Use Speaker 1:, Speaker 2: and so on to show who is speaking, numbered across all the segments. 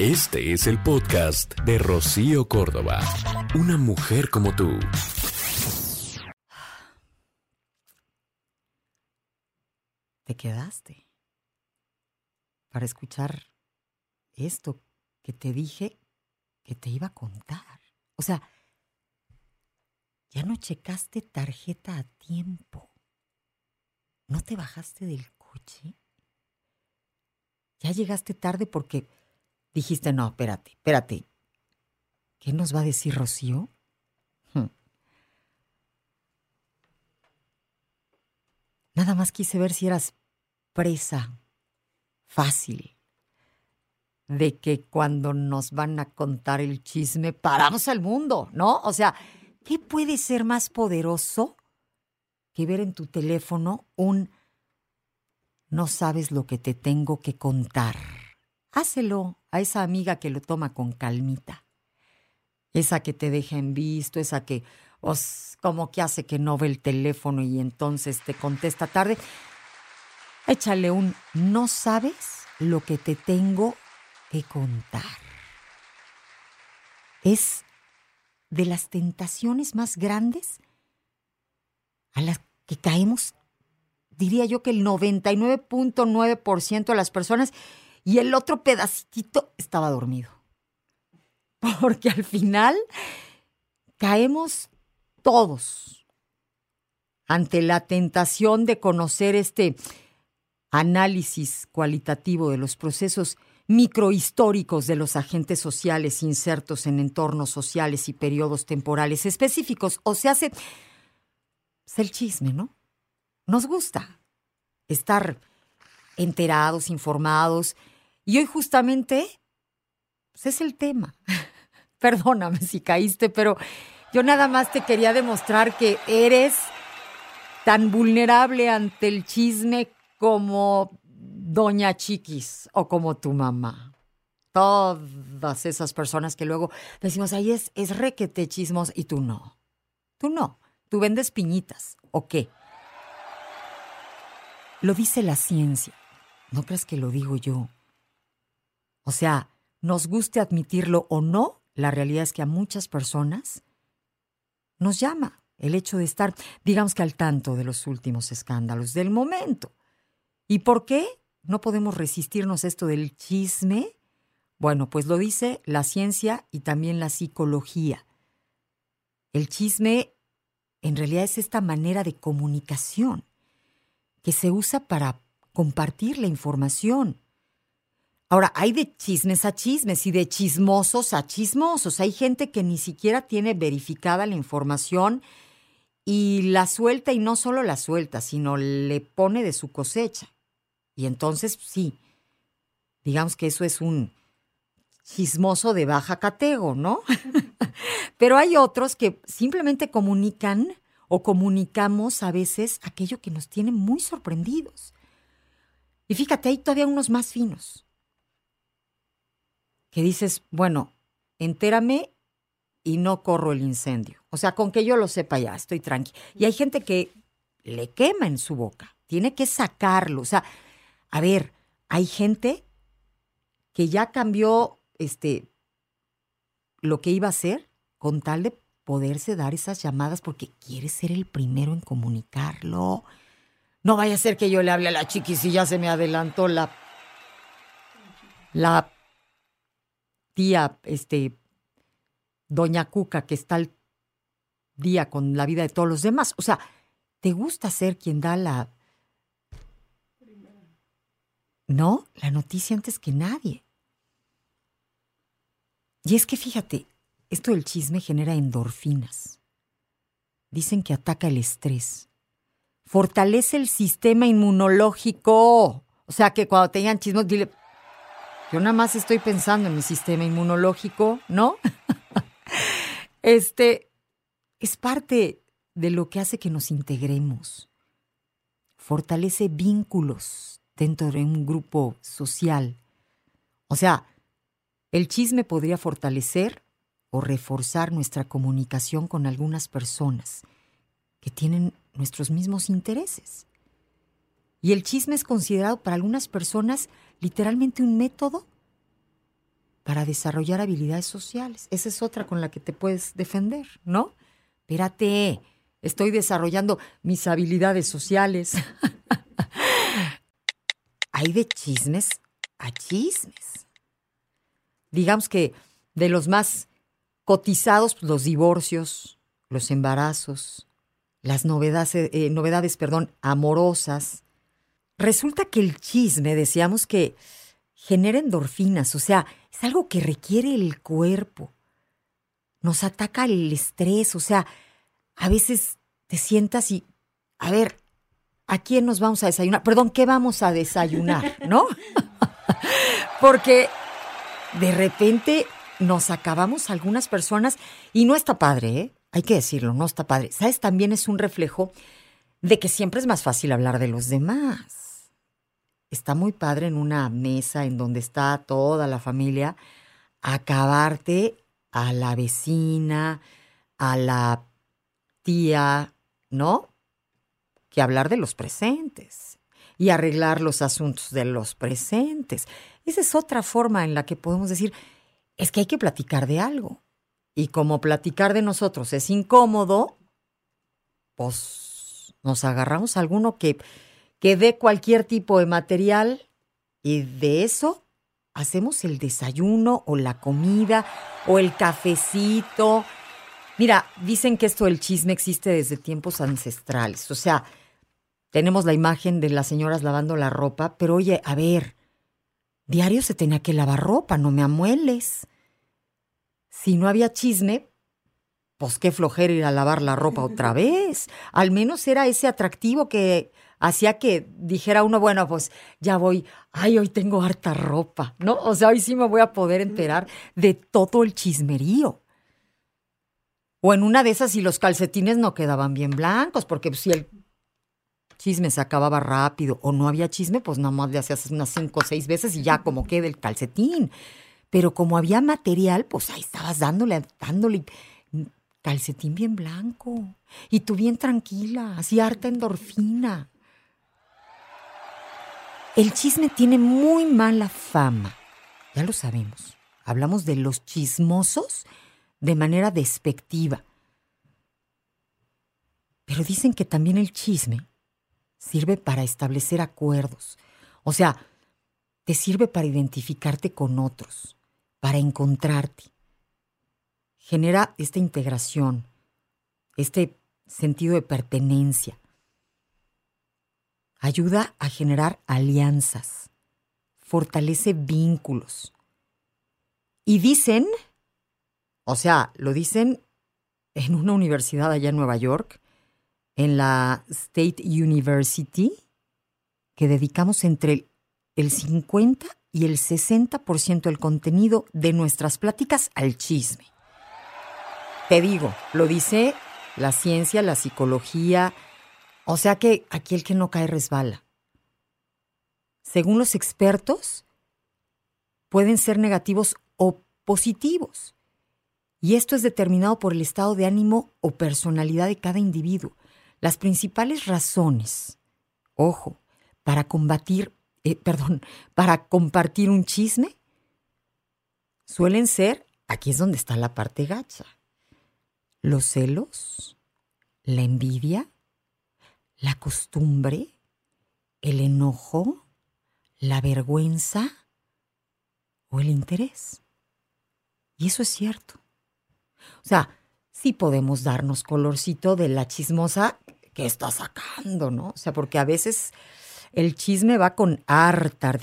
Speaker 1: Este es el podcast de Rocío Córdoba. Una mujer como tú.
Speaker 2: Te quedaste para escuchar esto que te dije que te iba a contar. O sea, ya no checaste tarjeta a tiempo. ¿No te bajaste del coche? Ya llegaste tarde porque dijiste, no, espérate, espérate. ¿Qué nos va a decir Rocío? Hmm. Nada más quise ver si eras presa fácil de que cuando nos van a contar el chisme paramos al mundo, ¿no? O sea, ¿qué puede ser más poderoso que ver en tu teléfono un no sabes lo que te tengo que contar? Hácelo a esa amiga que lo toma con calmita. Esa que te deja en visto, esa que os como que hace que no ve el teléfono y entonces te contesta tarde. Échale un no sabes lo que te tengo que contar. Es de las tentaciones más grandes a las que caemos, diría yo que el 99.9% de las personas y el otro pedacito estaba dormido. Porque al final caemos todos ante la tentación de conocer este análisis cualitativo de los procesos microhistóricos de los agentes sociales insertos en entornos sociales y periodos temporales específicos. O sea, hace es el chisme, ¿no? Nos gusta estar enterados, informados. Y hoy justamente pues es el tema. Perdóname si caíste, pero yo nada más te quería demostrar que eres tan vulnerable ante el chisme como Doña Chiquis o como tu mamá. Todas esas personas que luego decimos, ahí es, es requete chismos y tú no. Tú no. Tú vendes piñitas. ¿O qué? Lo dice la ciencia. No creas que lo digo yo. O sea, nos guste admitirlo o no, la realidad es que a muchas personas nos llama el hecho de estar, digamos que al tanto de los últimos escándalos del momento. ¿Y por qué no podemos resistirnos esto del chisme? Bueno, pues lo dice la ciencia y también la psicología. El chisme en realidad es esta manera de comunicación que se usa para compartir la información. Ahora, hay de chismes a chismes y de chismosos a chismosos. Hay gente que ni siquiera tiene verificada la información y la suelta y no solo la suelta, sino le pone de su cosecha. Y entonces, sí, digamos que eso es un chismoso de baja catego, ¿no? Pero hay otros que simplemente comunican o comunicamos a veces aquello que nos tiene muy sorprendidos. Y fíjate, hay todavía unos más finos. Que dices, bueno, entérame y no corro el incendio. O sea, con que yo lo sepa ya, estoy tranqui. Y hay gente que le quema en su boca, tiene que sacarlo. O sea, a ver, hay gente que ya cambió este lo que iba a hacer con tal de poderse dar esas llamadas porque quiere ser el primero en comunicarlo. No vaya a ser que yo le hable a la chiquis y ya se me adelantó la la tía este doña Cuca que está al día con la vida de todos los demás. O sea, ¿te gusta ser quien da la no, la noticia antes que nadie. Y es que fíjate, esto del chisme genera endorfinas. Dicen que ataca el estrés. Fortalece el sistema inmunológico. O sea que cuando tengan chismos, dile, yo nada más estoy pensando en mi sistema inmunológico, ¿no? este es parte de lo que hace que nos integremos. Fortalece vínculos, dentro de un grupo social. O sea, el chisme podría fortalecer o reforzar nuestra comunicación con algunas personas que tienen nuestros mismos intereses. Y el chisme es considerado para algunas personas literalmente un método para desarrollar habilidades sociales. Esa es otra con la que te puedes defender, ¿no? Espérate, estoy desarrollando mis habilidades sociales. Hay de chismes a chismes. Digamos que de los más cotizados, pues, los divorcios, los embarazos, las novedades, eh, novedades perdón, amorosas. Resulta que el chisme, decíamos que genera endorfinas, o sea, es algo que requiere el cuerpo. Nos ataca el estrés, o sea, a veces te sientas y, a ver, ¿a quién nos vamos a desayunar? Perdón, ¿qué vamos a desayunar? ¿No? Porque de repente nos acabamos algunas personas y no está padre, ¿eh? Hay que decirlo, no está padre. ¿Sabes? También es un reflejo de que siempre es más fácil hablar de los demás. Está muy padre en una mesa en donde está toda la familia, acabarte a la vecina, a la tía, ¿no? Que hablar de los presentes y arreglar los asuntos de los presentes. Esa es otra forma en la que podemos decir, es que hay que platicar de algo. Y como platicar de nosotros es incómodo, pues nos agarramos a alguno que, que dé cualquier tipo de material y de eso hacemos el desayuno o la comida o el cafecito. Mira, dicen que esto del chisme existe desde tiempos ancestrales. O sea, tenemos la imagen de las señoras lavando la ropa, pero oye, a ver, diario se tenía que lavar ropa, no me amueles. Si no había chisme, pues qué flojera ir a lavar la ropa otra vez. Al menos era ese atractivo que hacía que dijera uno, bueno, pues ya voy, ay, hoy tengo harta ropa, ¿no? O sea, hoy sí me voy a poder enterar de todo el chismerío. O en una de esas, si los calcetines no quedaban bien blancos, porque si el chisme se acababa rápido o no había chisme, pues nada más le hacías unas cinco o seis veces y ya como queda el calcetín. Pero como había material, pues ahí estabas dándole, dándole calcetín bien blanco. Y tú bien tranquila, así harta endorfina. El chisme tiene muy mala fama. Ya lo sabemos. Hablamos de los chismosos de manera despectiva. Pero dicen que también el chisme sirve para establecer acuerdos. O sea, te sirve para identificarte con otros, para encontrarte. Genera esta integración, este sentido de pertenencia ayuda a generar alianzas, fortalece vínculos. Y dicen, o sea, lo dicen en una universidad allá en Nueva York, en la State University, que dedicamos entre el 50 y el 60% del contenido de nuestras pláticas al chisme. Te digo, lo dice la ciencia, la psicología, o sea que aquí el que no cae resbala. Según los expertos, pueden ser negativos o positivos. Y esto es determinado por el estado de ánimo o personalidad de cada individuo. Las principales razones, ojo, para combatir, eh, perdón, para compartir un chisme, suelen ser, aquí es donde está la parte gacha, los celos, la envidia, la costumbre, el enojo, la vergüenza o el interés. Y eso es cierto. O sea, sí podemos darnos colorcito de la chismosa que está sacando, ¿no? O sea, porque a veces el chisme va con harta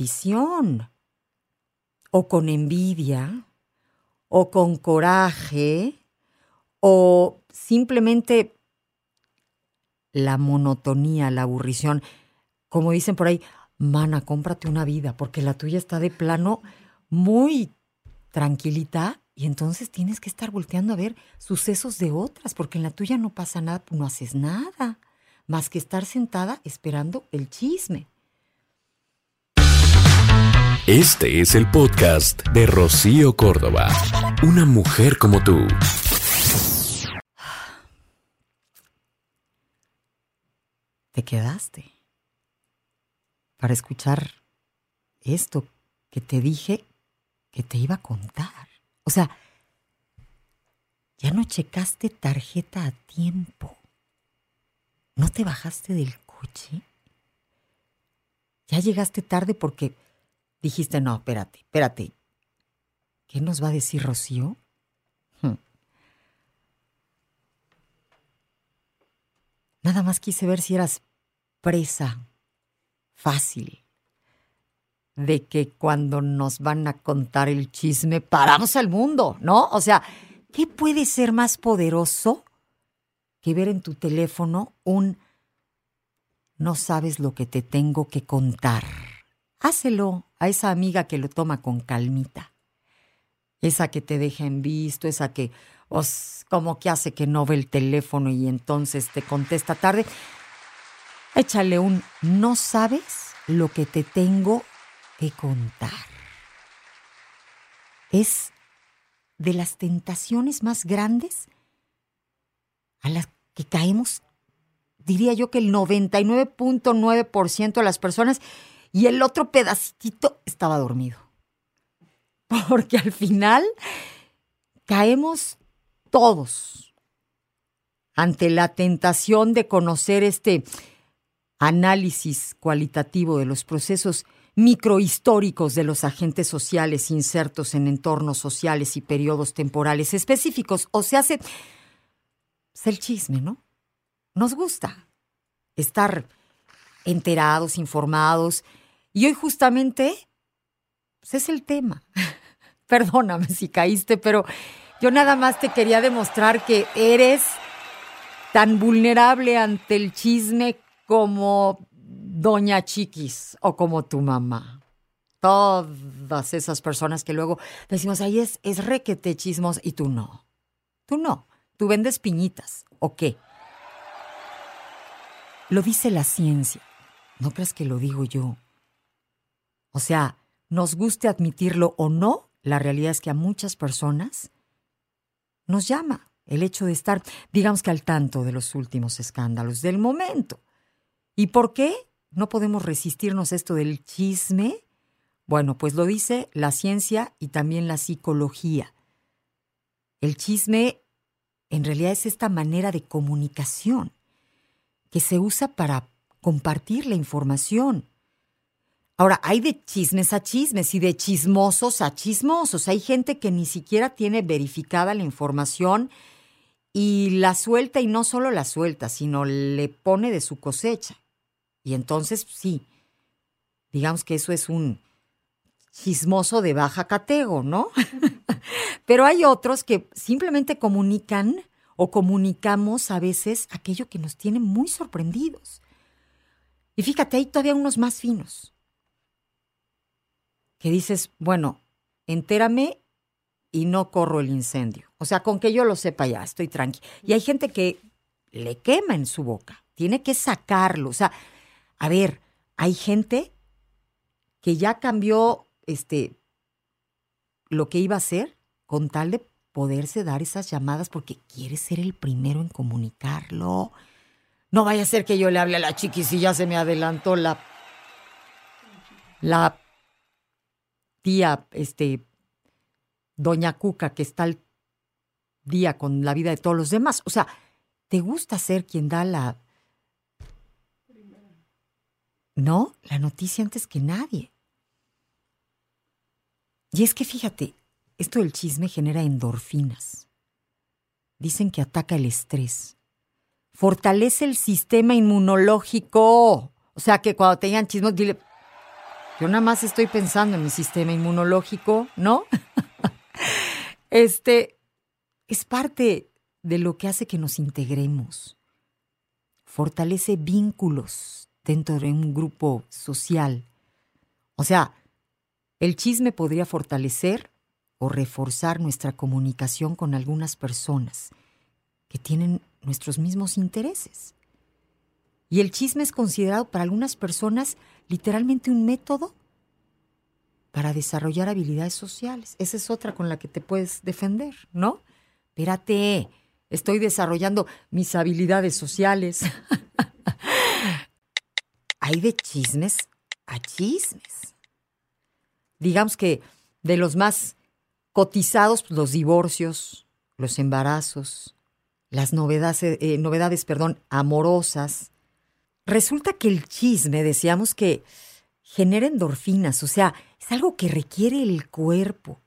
Speaker 2: o con envidia, o con coraje, o simplemente la monotonía, la aburrición. Como dicen por ahí, mana, cómprate una vida, porque la tuya está de plano muy tranquilita y entonces tienes que estar volteando a ver sucesos de otras, porque en la tuya no pasa nada, no haces nada, más que estar sentada esperando el chisme.
Speaker 1: Este es el podcast de Rocío Córdoba, una mujer como tú.
Speaker 2: Te quedaste para escuchar esto que te dije que te iba a contar. O sea, ya no checaste tarjeta a tiempo. ¿No te bajaste del coche? Ya llegaste tarde porque dijiste, no, espérate, espérate. ¿Qué nos va a decir Rocío? Nada más quise ver si eras presa fácil de que cuando nos van a contar el chisme paramos el mundo, ¿no? O sea, ¿qué puede ser más poderoso que ver en tu teléfono un no sabes lo que te tengo que contar? Hácelo a esa amiga que lo toma con calmita. Esa que te deja en visto, esa que os como que hace que no ve el teléfono y entonces te contesta tarde. Échale un no sabes lo que te tengo que contar. Es de las tentaciones más grandes a las que caemos, diría yo que el 99.9% de las personas y el otro pedacito estaba dormido. Porque al final caemos todos ante la tentación de conocer este análisis cualitativo de los procesos microhistóricos de los agentes sociales insertos en entornos sociales y periodos temporales específicos. O se hace es el chisme, ¿no? Nos gusta estar enterados, informados. Y hoy justamente pues es el tema. Perdóname si caíste, pero yo nada más te quería demostrar que eres tan vulnerable ante el chisme como Doña Chiquis o como tu mamá. Todas esas personas que luego decimos, ahí es, es requete chismos y tú no. Tú no. Tú vendes piñitas. ¿O qué? Lo dice la ciencia. No creas que lo digo yo. O sea, nos guste admitirlo o no, la realidad es que a muchas personas nos llama el hecho de estar, digamos que al tanto de los últimos escándalos del momento. ¿Y por qué no podemos resistirnos a esto del chisme? Bueno, pues lo dice la ciencia y también la psicología. El chisme en realidad es esta manera de comunicación que se usa para compartir la información. Ahora, hay de chismes a chismes y de chismosos a chismosos. Hay gente que ni siquiera tiene verificada la información y la suelta y no solo la suelta, sino le pone de su cosecha. Y entonces, sí, digamos que eso es un chismoso de baja catego, ¿no? Pero hay otros que simplemente comunican o comunicamos a veces aquello que nos tiene muy sorprendidos. Y fíjate, hay todavía unos más finos. Que dices, bueno, entérame y no corro el incendio. O sea, con que yo lo sepa ya, estoy tranqui. Y hay gente que le quema en su boca, tiene que sacarlo. O sea, a ver, hay gente que ya cambió este lo que iba a hacer con tal de poderse dar esas llamadas porque quiere ser el primero en comunicarlo. No vaya a ser que yo le hable a la chiquis y ya se me adelantó la la tía este doña Cuca que está al día con la vida de todos los demás. O sea, ¿te gusta ser quien da la ¿no? La noticia antes que nadie. Y es que fíjate, esto del chisme genera endorfinas. Dicen que ataca el estrés. Fortalece el sistema inmunológico. O sea que cuando tengan chismos, dile, yo nada más estoy pensando en mi sistema inmunológico, ¿no? este es parte de lo que hace que nos integremos. Fortalece vínculos, dentro de un grupo social. O sea, el chisme podría fortalecer o reforzar nuestra comunicación con algunas personas que tienen nuestros mismos intereses. Y el chisme es considerado para algunas personas literalmente un método para desarrollar habilidades sociales. Esa es otra con la que te puedes defender, ¿no? Espérate, estoy desarrollando mis habilidades sociales. hay de chismes a chismes. Digamos que de los más cotizados, pues, los divorcios, los embarazos, las novedades, eh, novedades perdón, amorosas. Resulta que el chisme, decíamos que genera endorfinas, o sea, es algo que requiere el cuerpo.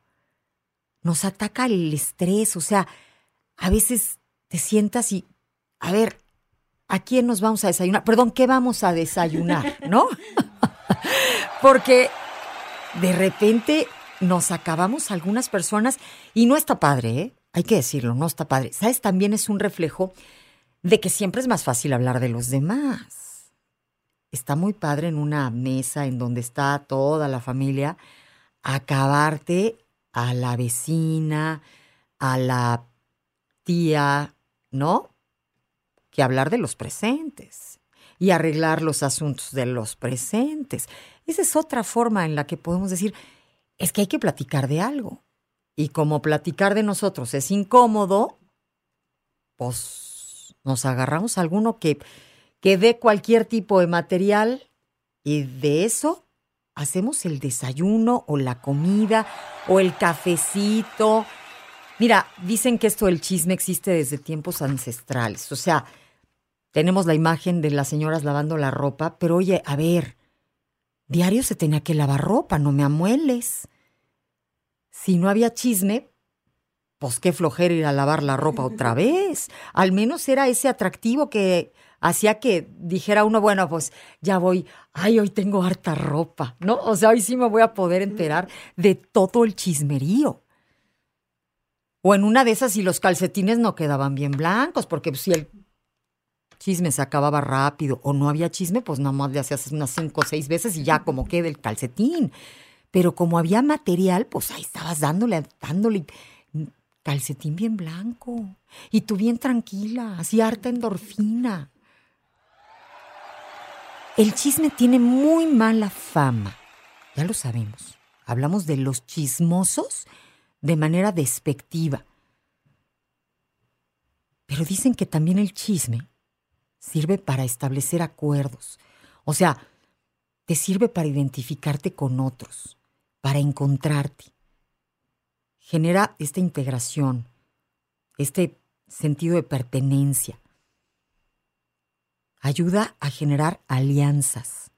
Speaker 2: Nos ataca el estrés, o sea, a veces te sientas y, a ver, ¿a quién nos vamos a desayunar? Perdón, ¿qué vamos a desayunar? ¿No? Porque de repente nos acabamos algunas personas y no está padre, ¿eh? Hay que decirlo, no está padre. ¿Sabes? También es un reflejo de que siempre es más fácil hablar de los demás. Está muy padre en una mesa en donde está toda la familia, acabarte a la vecina, a la tía, ¿no? Que hablar de los presentes y arreglar los asuntos de los presentes. Esa es otra forma en la que podemos decir, es que hay que platicar de algo. Y como platicar de nosotros es incómodo, pues nos agarramos a alguno que, que dé cualquier tipo de material y de eso hacemos el desayuno o la comida o el cafecito. Mira, dicen que esto del chisme existe desde tiempos ancestrales. O sea, tenemos la imagen de las señoras lavando la ropa, pero oye, a ver, diario se tenía que lavar ropa, no me amueles. Si no había chisme, pues qué flojera ir a lavar la ropa otra vez. Al menos era ese atractivo que hacía que dijera uno, bueno, pues ya voy, ay, hoy tengo harta ropa, ¿no? O sea, hoy sí me voy a poder enterar de todo el chismerío. O en una de esas, si los calcetines no quedaban bien blancos, porque si el chisme se acababa rápido o no había chisme, pues nada más le hacías unas cinco o seis veces y ya como queda el calcetín. Pero como había material, pues ahí estabas dándole, dándole calcetín bien blanco. Y tú bien tranquila, así harta endorfina. El chisme tiene muy mala fama, ya lo sabemos. Hablamos de los chismosos de manera despectiva. Pero dicen que también el chisme sirve para establecer acuerdos. O sea, te sirve para identificarte con otros, para encontrarte. Genera esta integración, este sentido de pertenencia ayuda a generar alianzas,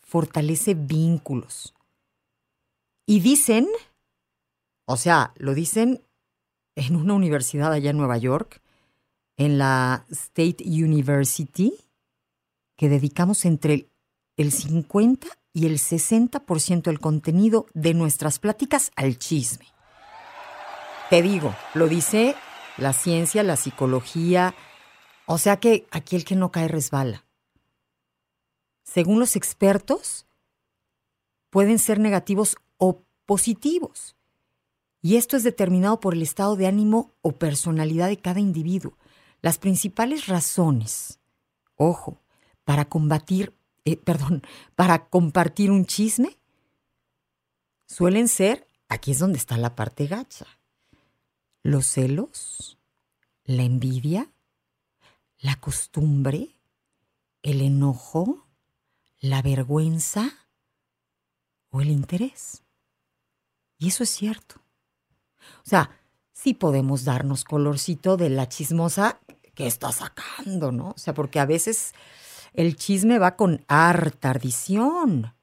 Speaker 2: fortalece vínculos. Y dicen, o sea, lo dicen en una universidad allá en Nueva York, en la State University, que dedicamos entre el 50 y el 60% del contenido de nuestras pláticas al chisme. Te digo, lo dice la ciencia, la psicología, o sea que aquí el que no cae resbala. Según los expertos, pueden ser negativos o positivos. Y esto es determinado por el estado de ánimo o personalidad de cada individuo. Las principales razones, ojo, para combatir, eh, perdón, para compartir un chisme, suelen ser, aquí es donde está la parte gacha, los celos, la envidia, la costumbre, el enojo, la vergüenza o el interés. Y eso es cierto. O sea, sí podemos darnos colorcito de la chismosa que está sacando, ¿no? O sea, porque a veces el chisme va con harta ardición,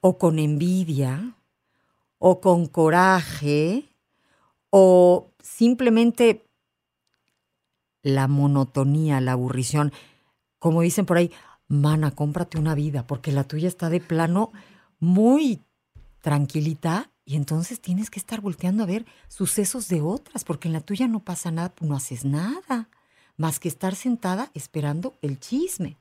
Speaker 2: o con envidia, o con coraje, o simplemente la monotonía, la aburrición. Como dicen por ahí, mana, cómprate una vida, porque la tuya está de plano muy tranquilita y entonces tienes que estar volteando a ver sucesos de otras, porque en la tuya no pasa nada, no haces nada, más que estar sentada esperando el chisme.